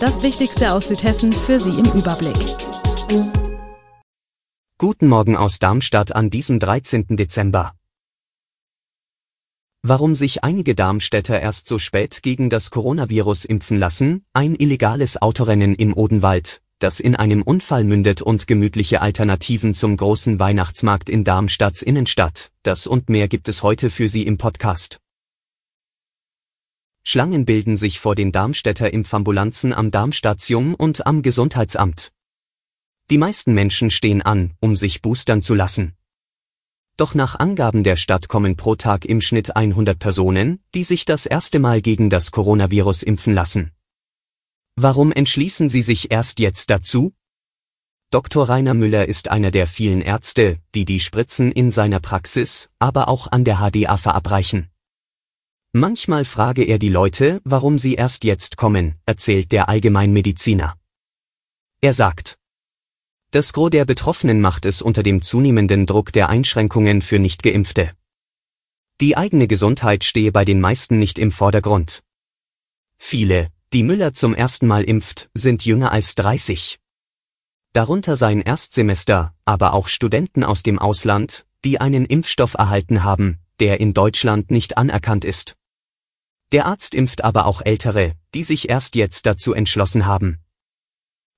Das Wichtigste aus Südhessen für Sie im Überblick. Guten Morgen aus Darmstadt an diesem 13. Dezember. Warum sich einige Darmstädter erst so spät gegen das Coronavirus impfen lassen, ein illegales Autorennen im Odenwald, das in einem Unfall mündet und gemütliche Alternativen zum großen Weihnachtsmarkt in Darmstadts Innenstadt, das und mehr gibt es heute für Sie im Podcast. Schlangen bilden sich vor den Darmstädter Impfambulanzen am Darmstadtium und am Gesundheitsamt. Die meisten Menschen stehen an, um sich boostern zu lassen. Doch nach Angaben der Stadt kommen pro Tag im Schnitt 100 Personen, die sich das erste Mal gegen das Coronavirus impfen lassen. Warum entschließen sie sich erst jetzt dazu? Dr. Rainer Müller ist einer der vielen Ärzte, die die Spritzen in seiner Praxis, aber auch an der HDA verabreichen. Manchmal frage er die Leute, warum sie erst jetzt kommen, erzählt der Allgemeinmediziner. Er sagt, das Gros der Betroffenen macht es unter dem zunehmenden Druck der Einschränkungen für Nichtgeimpfte. Die eigene Gesundheit stehe bei den meisten nicht im Vordergrund. Viele, die Müller zum ersten Mal impft, sind jünger als 30. Darunter seien Erstsemester, aber auch Studenten aus dem Ausland, die einen Impfstoff erhalten haben, der in Deutschland nicht anerkannt ist. Der Arzt impft aber auch Ältere, die sich erst jetzt dazu entschlossen haben.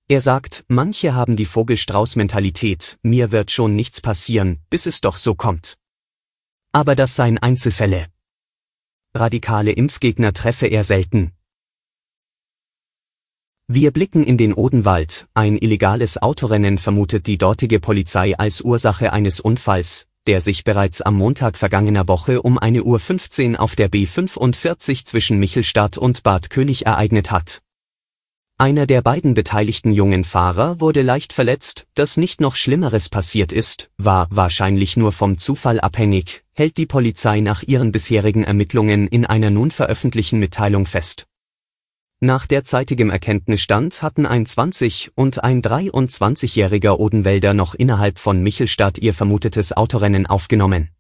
Er sagt, manche haben die Vogelstrauß-Mentalität, mir wird schon nichts passieren, bis es doch so kommt. Aber das seien Einzelfälle. Radikale Impfgegner treffe er selten. Wir blicken in den Odenwald, ein illegales Autorennen vermutet die dortige Polizei als Ursache eines Unfalls, der sich bereits am Montag vergangener Woche um eine Uhr 15 auf der B45 zwischen Michelstadt und Bad König ereignet hat. Einer der beiden beteiligten jungen Fahrer wurde leicht verletzt, dass nicht noch Schlimmeres passiert ist, war wahrscheinlich nur vom Zufall abhängig, hält die Polizei nach ihren bisherigen Ermittlungen in einer nun veröffentlichten Mitteilung fest. Nach derzeitigem Erkenntnisstand hatten ein 20- und ein 23-jähriger Odenwälder noch innerhalb von Michelstadt ihr vermutetes Autorennen aufgenommen.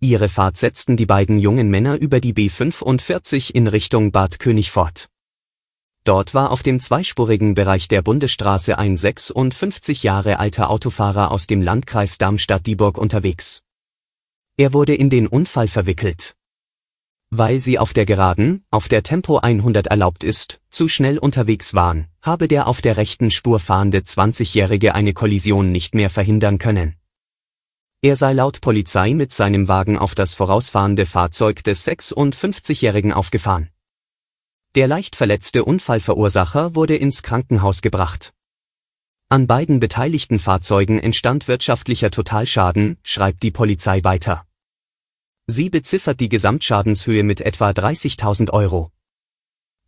Ihre Fahrt setzten die beiden jungen Männer über die B45 in Richtung Bad König fort. Dort war auf dem zweispurigen Bereich der Bundesstraße ein 56 Jahre alter Autofahrer aus dem Landkreis Darmstadt-Dieburg unterwegs. Er wurde in den Unfall verwickelt weil sie auf der Geraden, auf der Tempo 100 erlaubt ist, zu schnell unterwegs waren, habe der auf der rechten Spur fahrende 20-Jährige eine Kollision nicht mehr verhindern können. Er sei laut Polizei mit seinem Wagen auf das vorausfahrende Fahrzeug des 56-Jährigen aufgefahren. Der leicht verletzte Unfallverursacher wurde ins Krankenhaus gebracht. An beiden beteiligten Fahrzeugen entstand wirtschaftlicher Totalschaden, schreibt die Polizei weiter. Sie beziffert die Gesamtschadenshöhe mit etwa 30.000 Euro.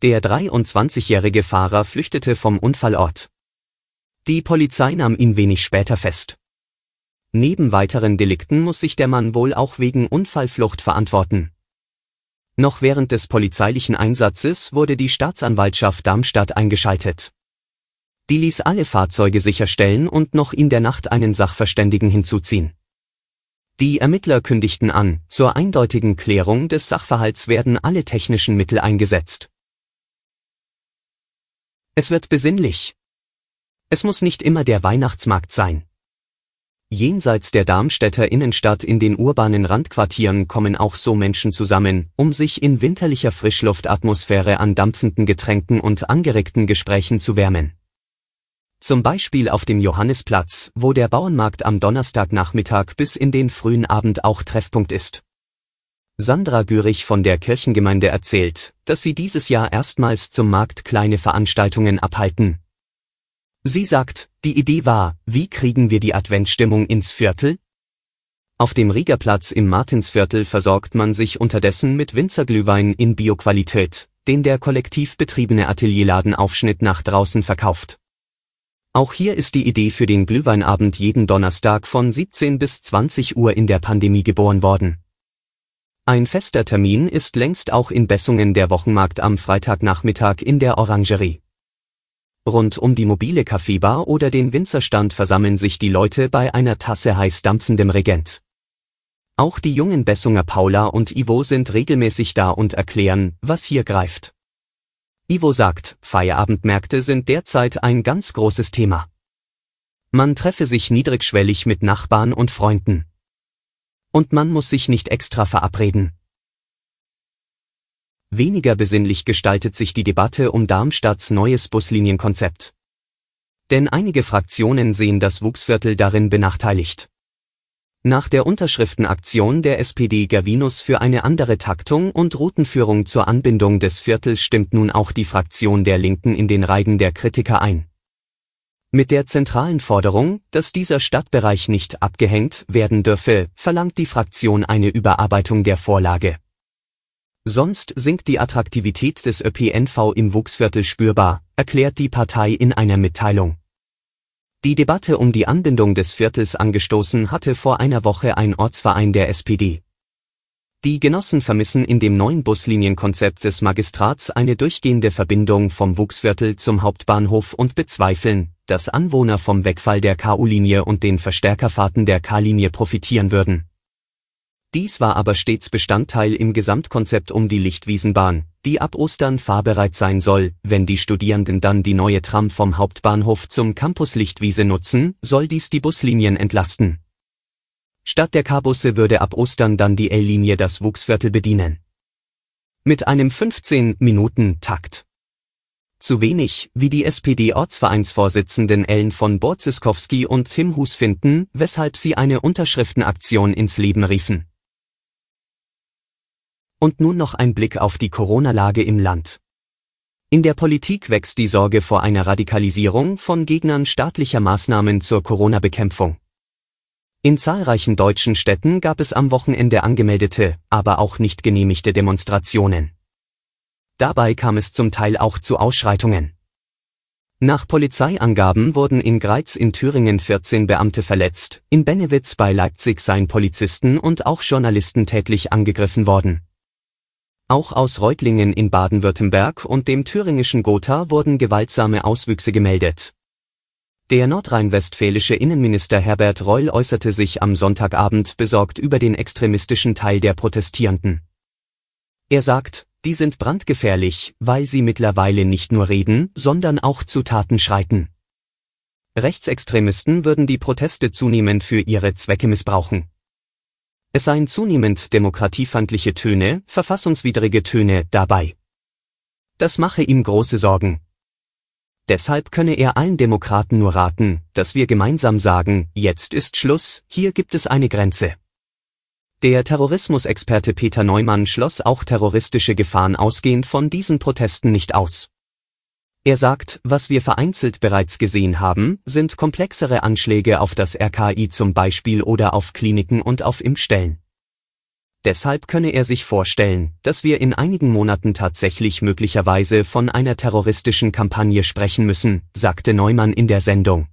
Der 23-jährige Fahrer flüchtete vom Unfallort. Die Polizei nahm ihn wenig später fest. Neben weiteren Delikten muss sich der Mann wohl auch wegen Unfallflucht verantworten. Noch während des polizeilichen Einsatzes wurde die Staatsanwaltschaft Darmstadt eingeschaltet. Die ließ alle Fahrzeuge sicherstellen und noch in der Nacht einen Sachverständigen hinzuziehen. Die Ermittler kündigten an, zur eindeutigen Klärung des Sachverhalts werden alle technischen Mittel eingesetzt. Es wird besinnlich. Es muss nicht immer der Weihnachtsmarkt sein. Jenseits der Darmstädter Innenstadt in den urbanen Randquartieren kommen auch so Menschen zusammen, um sich in winterlicher Frischluftatmosphäre an dampfenden Getränken und angeregten Gesprächen zu wärmen. Zum Beispiel auf dem Johannisplatz, wo der Bauernmarkt am Donnerstagnachmittag bis in den frühen Abend auch Treffpunkt ist. Sandra Gürich von der Kirchengemeinde erzählt, dass sie dieses Jahr erstmals zum Markt kleine Veranstaltungen abhalten. Sie sagt, die Idee war, wie kriegen wir die Adventsstimmung ins Viertel? Auf dem Riegerplatz im Martinsviertel versorgt man sich unterdessen mit Winzerglühwein in Bioqualität, den der kollektiv betriebene Atelierladenaufschnitt nach draußen verkauft. Auch hier ist die Idee für den Glühweinabend jeden Donnerstag von 17 bis 20 Uhr in der Pandemie geboren worden. Ein fester Termin ist längst auch in Bessungen der Wochenmarkt am Freitagnachmittag in der Orangerie. Rund um die mobile Kaffeebar oder den Winzerstand versammeln sich die Leute bei einer Tasse heiß dampfendem Regent. Auch die jungen Bessunger Paula und Ivo sind regelmäßig da und erklären, was hier greift. Ivo sagt, Feierabendmärkte sind derzeit ein ganz großes Thema. Man treffe sich niedrigschwellig mit Nachbarn und Freunden. Und man muss sich nicht extra verabreden. Weniger besinnlich gestaltet sich die Debatte um Darmstadts neues Buslinienkonzept. Denn einige Fraktionen sehen das Wuchsviertel darin benachteiligt. Nach der Unterschriftenaktion der SPD Gervinus für eine andere Taktung und Routenführung zur Anbindung des Viertels stimmt nun auch die Fraktion der Linken in den Reigen der Kritiker ein. Mit der zentralen Forderung, dass dieser Stadtbereich nicht abgehängt werden dürfe, verlangt die Fraktion eine Überarbeitung der Vorlage. Sonst sinkt die Attraktivität des ÖPNV im Wuchsviertel spürbar, erklärt die Partei in einer Mitteilung. Die Debatte um die Anbindung des Viertels angestoßen hatte vor einer Woche ein Ortsverein der SPD. Die Genossen vermissen in dem neuen Buslinienkonzept des Magistrats eine durchgehende Verbindung vom Wuchsviertel zum Hauptbahnhof und bezweifeln, dass Anwohner vom Wegfall der KU-Linie und den Verstärkerfahrten der K-Linie profitieren würden dies war aber stets Bestandteil im Gesamtkonzept um die Lichtwiesenbahn, die ab Ostern fahrbereit sein soll, wenn die Studierenden dann die neue Tram vom Hauptbahnhof zum Campus Lichtwiese nutzen, soll dies die Buslinien entlasten. Statt der K-Busse würde ab Ostern dann die L-Linie das Wuchsviertel bedienen. Mit einem 15-Minuten-Takt. Zu wenig, wie die SPD-Ortsvereinsvorsitzenden Ellen von Borziskowski und Tim Hus finden, weshalb sie eine Unterschriftenaktion ins Leben riefen. Und nun noch ein Blick auf die Corona-Lage im Land. In der Politik wächst die Sorge vor einer Radikalisierung von Gegnern staatlicher Maßnahmen zur Corona-Bekämpfung. In zahlreichen deutschen Städten gab es am Wochenende angemeldete, aber auch nicht genehmigte Demonstrationen. Dabei kam es zum Teil auch zu Ausschreitungen. Nach Polizeiangaben wurden in Greiz in Thüringen 14 Beamte verletzt, in Bennewitz bei Leipzig seien Polizisten und auch Journalisten tätlich angegriffen worden. Auch aus Reutlingen in Baden-Württemberg und dem thüringischen Gotha wurden gewaltsame Auswüchse gemeldet. Der nordrhein-westfälische Innenminister Herbert Reul äußerte sich am Sonntagabend besorgt über den extremistischen Teil der Protestierenden. Er sagt, die sind brandgefährlich, weil sie mittlerweile nicht nur reden, sondern auch zu Taten schreiten. Rechtsextremisten würden die Proteste zunehmend für ihre Zwecke missbrauchen. Es seien zunehmend demokratiefeindliche Töne, verfassungswidrige Töne dabei. Das mache ihm große Sorgen. Deshalb könne er allen Demokraten nur raten, dass wir gemeinsam sagen, jetzt ist Schluss, hier gibt es eine Grenze. Der Terrorismusexperte Peter Neumann schloss auch terroristische Gefahren ausgehend von diesen Protesten nicht aus. Er sagt, was wir vereinzelt bereits gesehen haben, sind komplexere Anschläge auf das RKI zum Beispiel oder auf Kliniken und auf Impfstellen. Deshalb könne er sich vorstellen, dass wir in einigen Monaten tatsächlich möglicherweise von einer terroristischen Kampagne sprechen müssen, sagte Neumann in der Sendung.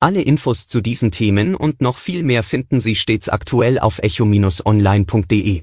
Alle Infos zu diesen Themen und noch viel mehr finden Sie stets aktuell auf echo-online.de.